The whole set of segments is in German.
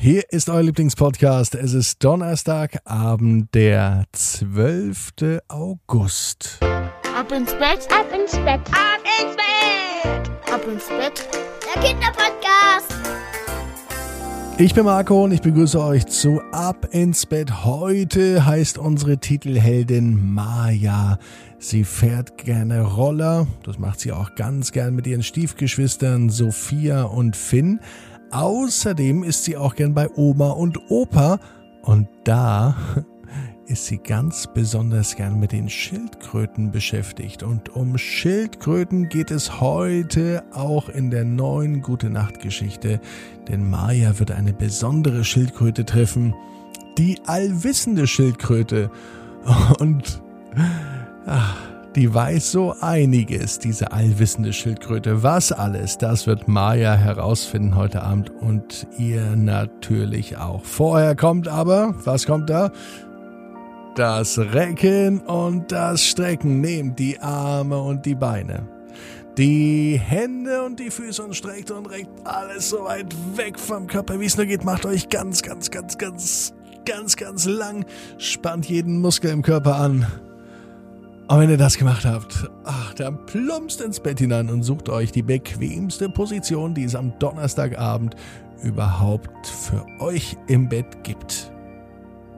Hier ist euer Lieblingspodcast. Es ist Donnerstagabend, der 12. August. Ab ins Bett, ab ins Bett, ab ins Bett, ab ins Bett. Der Kinderpodcast. Ich bin Marco und ich begrüße euch zu Ab ins Bett. Heute heißt unsere Titelheldin Maya. Sie fährt gerne Roller. Das macht sie auch ganz gern mit ihren Stiefgeschwistern Sophia und Finn. Außerdem ist sie auch gern bei Oma und Opa und da ist sie ganz besonders gern mit den Schildkröten beschäftigt. Und um Schildkröten geht es heute auch in der neuen Gute Nacht Geschichte, denn Maya wird eine besondere Schildkröte treffen, die allwissende Schildkröte. Und ach, die weiß so einiges, diese allwissende Schildkröte. Was alles, das wird Maya herausfinden heute Abend und ihr natürlich auch. Vorher kommt aber, was kommt da? Das Recken und das Strecken. Nehmt die Arme und die Beine. Die Hände und die Füße und streckt und reckt alles so weit weg vom Körper, wie es nur geht. Macht euch ganz, ganz, ganz, ganz, ganz, ganz lang. Spannt jeden Muskel im Körper an. Und wenn ihr das gemacht habt, ach, dann plumpst ins Bett hinein und sucht euch die bequemste Position, die es am Donnerstagabend überhaupt für euch im Bett gibt.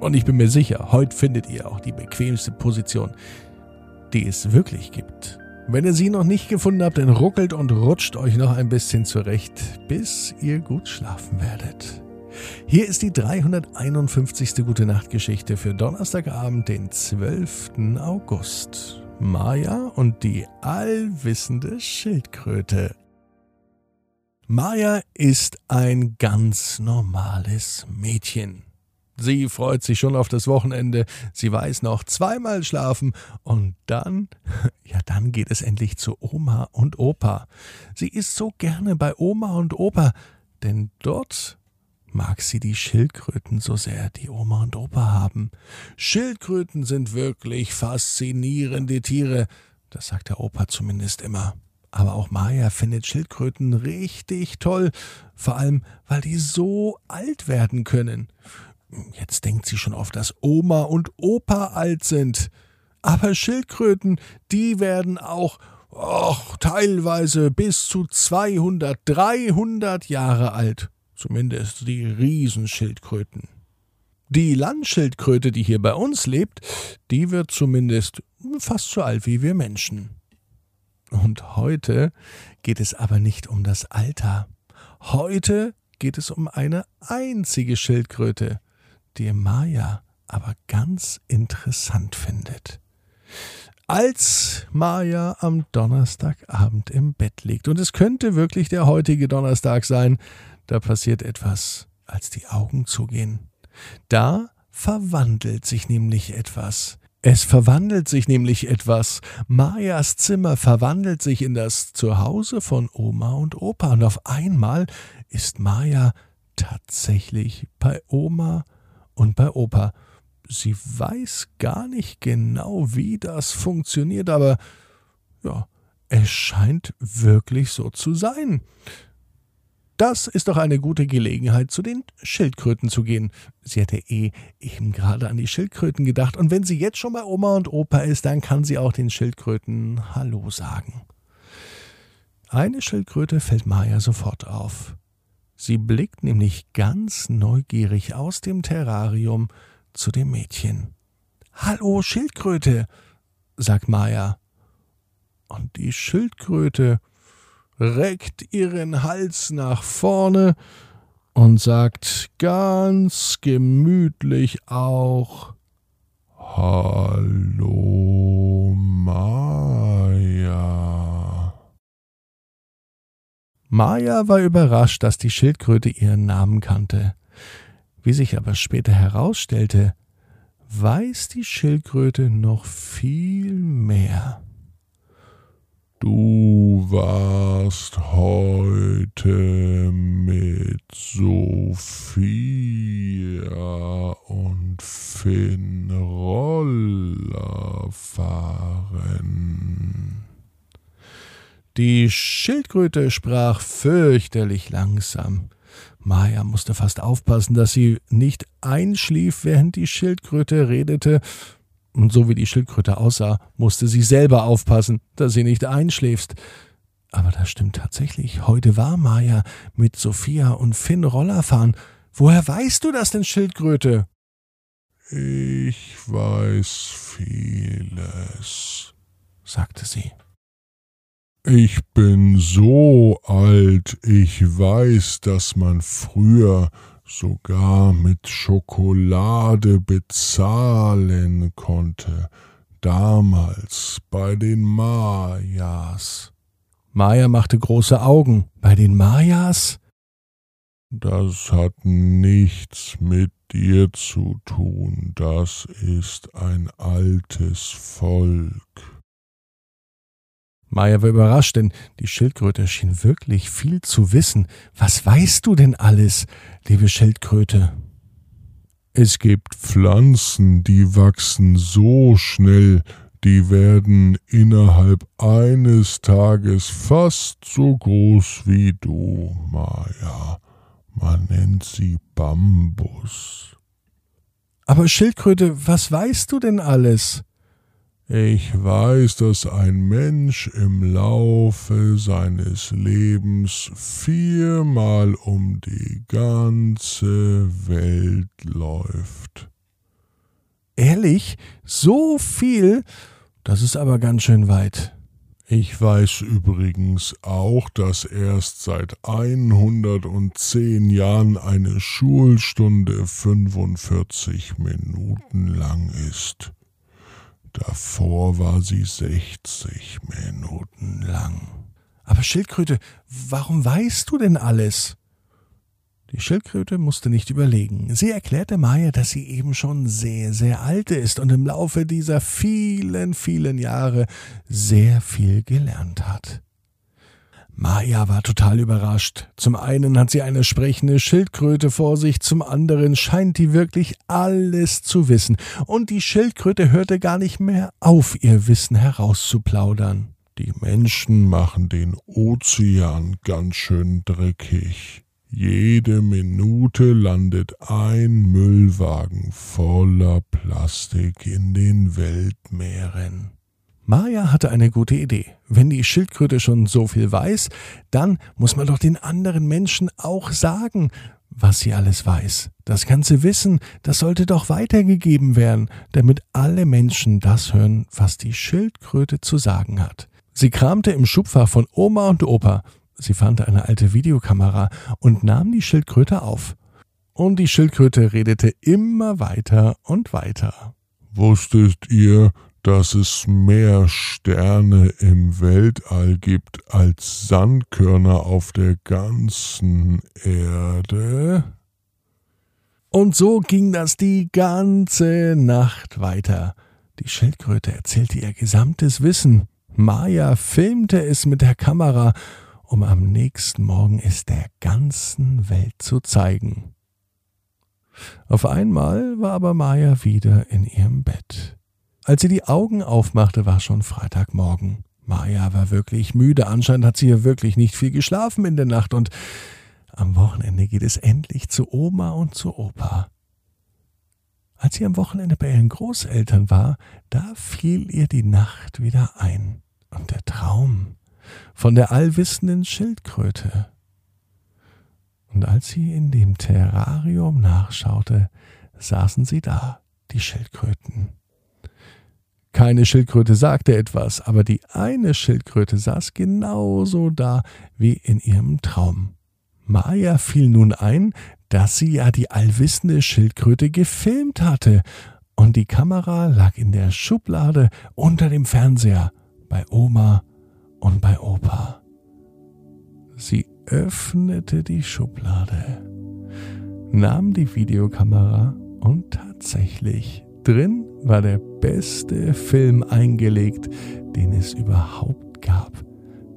Und ich bin mir sicher, heute findet ihr auch die bequemste Position, die es wirklich gibt. Wenn ihr sie noch nicht gefunden habt, dann ruckelt und rutscht euch noch ein bisschen zurecht, bis ihr gut schlafen werdet. Hier ist die 351. Gute Nacht Geschichte für Donnerstagabend, den 12. August. Maya und die allwissende Schildkröte. Maya ist ein ganz normales Mädchen. Sie freut sich schon auf das Wochenende, sie weiß noch zweimal schlafen und dann, ja, dann geht es endlich zu Oma und Opa. Sie ist so gerne bei Oma und Opa, denn dort mag sie die Schildkröten so sehr, die Oma und Opa haben. Schildkröten sind wirklich faszinierende Tiere, das sagt der Opa zumindest immer. Aber auch Maya findet Schildkröten richtig toll, vor allem weil die so alt werden können. Jetzt denkt sie schon auf, dass Oma und Opa alt sind. Aber Schildkröten, die werden auch och, teilweise bis zu 200, 300 Jahre alt zumindest die Riesenschildkröten. Die Landschildkröte, die hier bei uns lebt, die wird zumindest fast so alt wie wir Menschen. Und heute geht es aber nicht um das Alter. Heute geht es um eine einzige Schildkröte, die Maya aber ganz interessant findet. Als Maya am Donnerstagabend im Bett liegt, und es könnte wirklich der heutige Donnerstag sein, da passiert etwas, als die Augen zugehen. Da verwandelt sich nämlich etwas. Es verwandelt sich nämlich etwas. Mayas Zimmer verwandelt sich in das Zuhause von Oma und Opa. Und auf einmal ist Maya tatsächlich bei Oma und bei Opa. Sie weiß gar nicht genau, wie das funktioniert, aber ja, es scheint wirklich so zu sein. Das ist doch eine gute Gelegenheit, zu den Schildkröten zu gehen. Sie hätte eh eben gerade an die Schildkröten gedacht, und wenn sie jetzt schon bei Oma und Opa ist, dann kann sie auch den Schildkröten Hallo sagen. Eine Schildkröte fällt Maya sofort auf. Sie blickt nämlich ganz neugierig aus dem Terrarium zu dem Mädchen. Hallo, Schildkröte, sagt Maya. Und die Schildkröte reckt ihren Hals nach vorne und sagt ganz gemütlich auch Hallo Maya. Maya war überrascht, dass die Schildkröte ihren Namen kannte. Wie sich aber später herausstellte, weiß die Schildkröte noch viel mehr. Du warst heute mit Sophia und Finn Roller fahren. Die Schildkröte sprach fürchterlich langsam. Maja musste fast aufpassen, dass sie nicht einschlief, während die Schildkröte redete. Und so wie die Schildkröte aussah, musste sie selber aufpassen, dass sie nicht einschläfst. Aber das stimmt tatsächlich. Heute war Maja mit Sophia und Finn Roller fahren. Woher weißt du das denn, Schildkröte? Ich weiß vieles, sagte sie. Ich bin so alt, ich weiß, dass man früher sogar mit Schokolade bezahlen konnte, damals bei den Mayas. Maya machte große Augen. Bei den Mayas? Das hat nichts mit dir zu tun, das ist ein altes Volk. Maya war überrascht, denn die Schildkröte schien wirklich viel zu wissen. Was weißt du denn alles, liebe Schildkröte? Es gibt Pflanzen, die wachsen so schnell, die werden innerhalb eines Tages fast so groß wie du, Maya. Man nennt sie Bambus. Aber Schildkröte, was weißt du denn alles? Ich weiß, dass ein Mensch im Laufe seines Lebens viermal um die ganze Welt läuft. Ehrlich? So viel? Das ist aber ganz schön weit. Ich weiß übrigens auch, dass erst seit 110 Jahren eine Schulstunde 45 Minuten lang ist. Davor war sie 60 Minuten lang. Aber Schildkröte, warum weißt du denn alles? Die Schildkröte musste nicht überlegen. Sie erklärte Maya, dass sie eben schon sehr, sehr alt ist und im Laufe dieser vielen, vielen Jahre sehr viel gelernt hat. Maya war total überrascht. Zum einen hat sie eine sprechende Schildkröte vor sich, zum anderen scheint die wirklich alles zu wissen, und die Schildkröte hörte gar nicht mehr auf, ihr Wissen herauszuplaudern. Die Menschen machen den Ozean ganz schön dreckig. Jede Minute landet ein Müllwagen voller Plastik in den Weltmeeren. Maja hatte eine gute Idee. Wenn die Schildkröte schon so viel weiß, dann muss man doch den anderen Menschen auch sagen, was sie alles weiß. Das ganze Wissen, das sollte doch weitergegeben werden, damit alle Menschen das hören, was die Schildkröte zu sagen hat. Sie kramte im Schubfach von Oma und Opa. Sie fand eine alte Videokamera und nahm die Schildkröte auf. Und die Schildkröte redete immer weiter und weiter. Wusstet ihr, dass es mehr Sterne im Weltall gibt als Sandkörner auf der ganzen Erde? Und so ging das die ganze Nacht weiter. Die Schildkröte erzählte ihr gesamtes Wissen. Maya filmte es mit der Kamera, um am nächsten Morgen es der ganzen Welt zu zeigen. Auf einmal war aber Maya wieder in ihrem Bett. Als sie die Augen aufmachte, war schon Freitagmorgen. Maja war wirklich müde. Anscheinend hat sie ja wirklich nicht viel geschlafen in der Nacht und am Wochenende geht es endlich zu Oma und zu Opa. Als sie am Wochenende bei ihren Großeltern war, da fiel ihr die Nacht wieder ein und der Traum von der allwissenden Schildkröte. Und als sie in dem Terrarium nachschaute, saßen sie da, die Schildkröten. Keine Schildkröte sagte etwas, aber die eine Schildkröte saß genauso da wie in ihrem Traum. Maja fiel nun ein, dass sie ja die allwissende Schildkröte gefilmt hatte, und die Kamera lag in der Schublade unter dem Fernseher bei Oma und bei Opa. Sie öffnete die Schublade, nahm die Videokamera und tatsächlich drin war der beste Film eingelegt, den es überhaupt gab.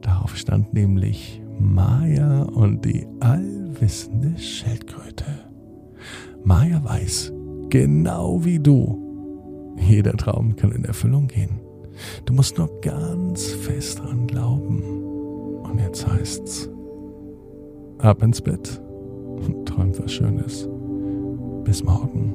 Darauf stand nämlich Maya und die allwissende Schildkröte. Maya weiß, genau wie du, jeder Traum kann in Erfüllung gehen. Du musst nur ganz fest dran glauben. Und jetzt heißt's, ab ins Bett und träumt was Schönes. Bis morgen,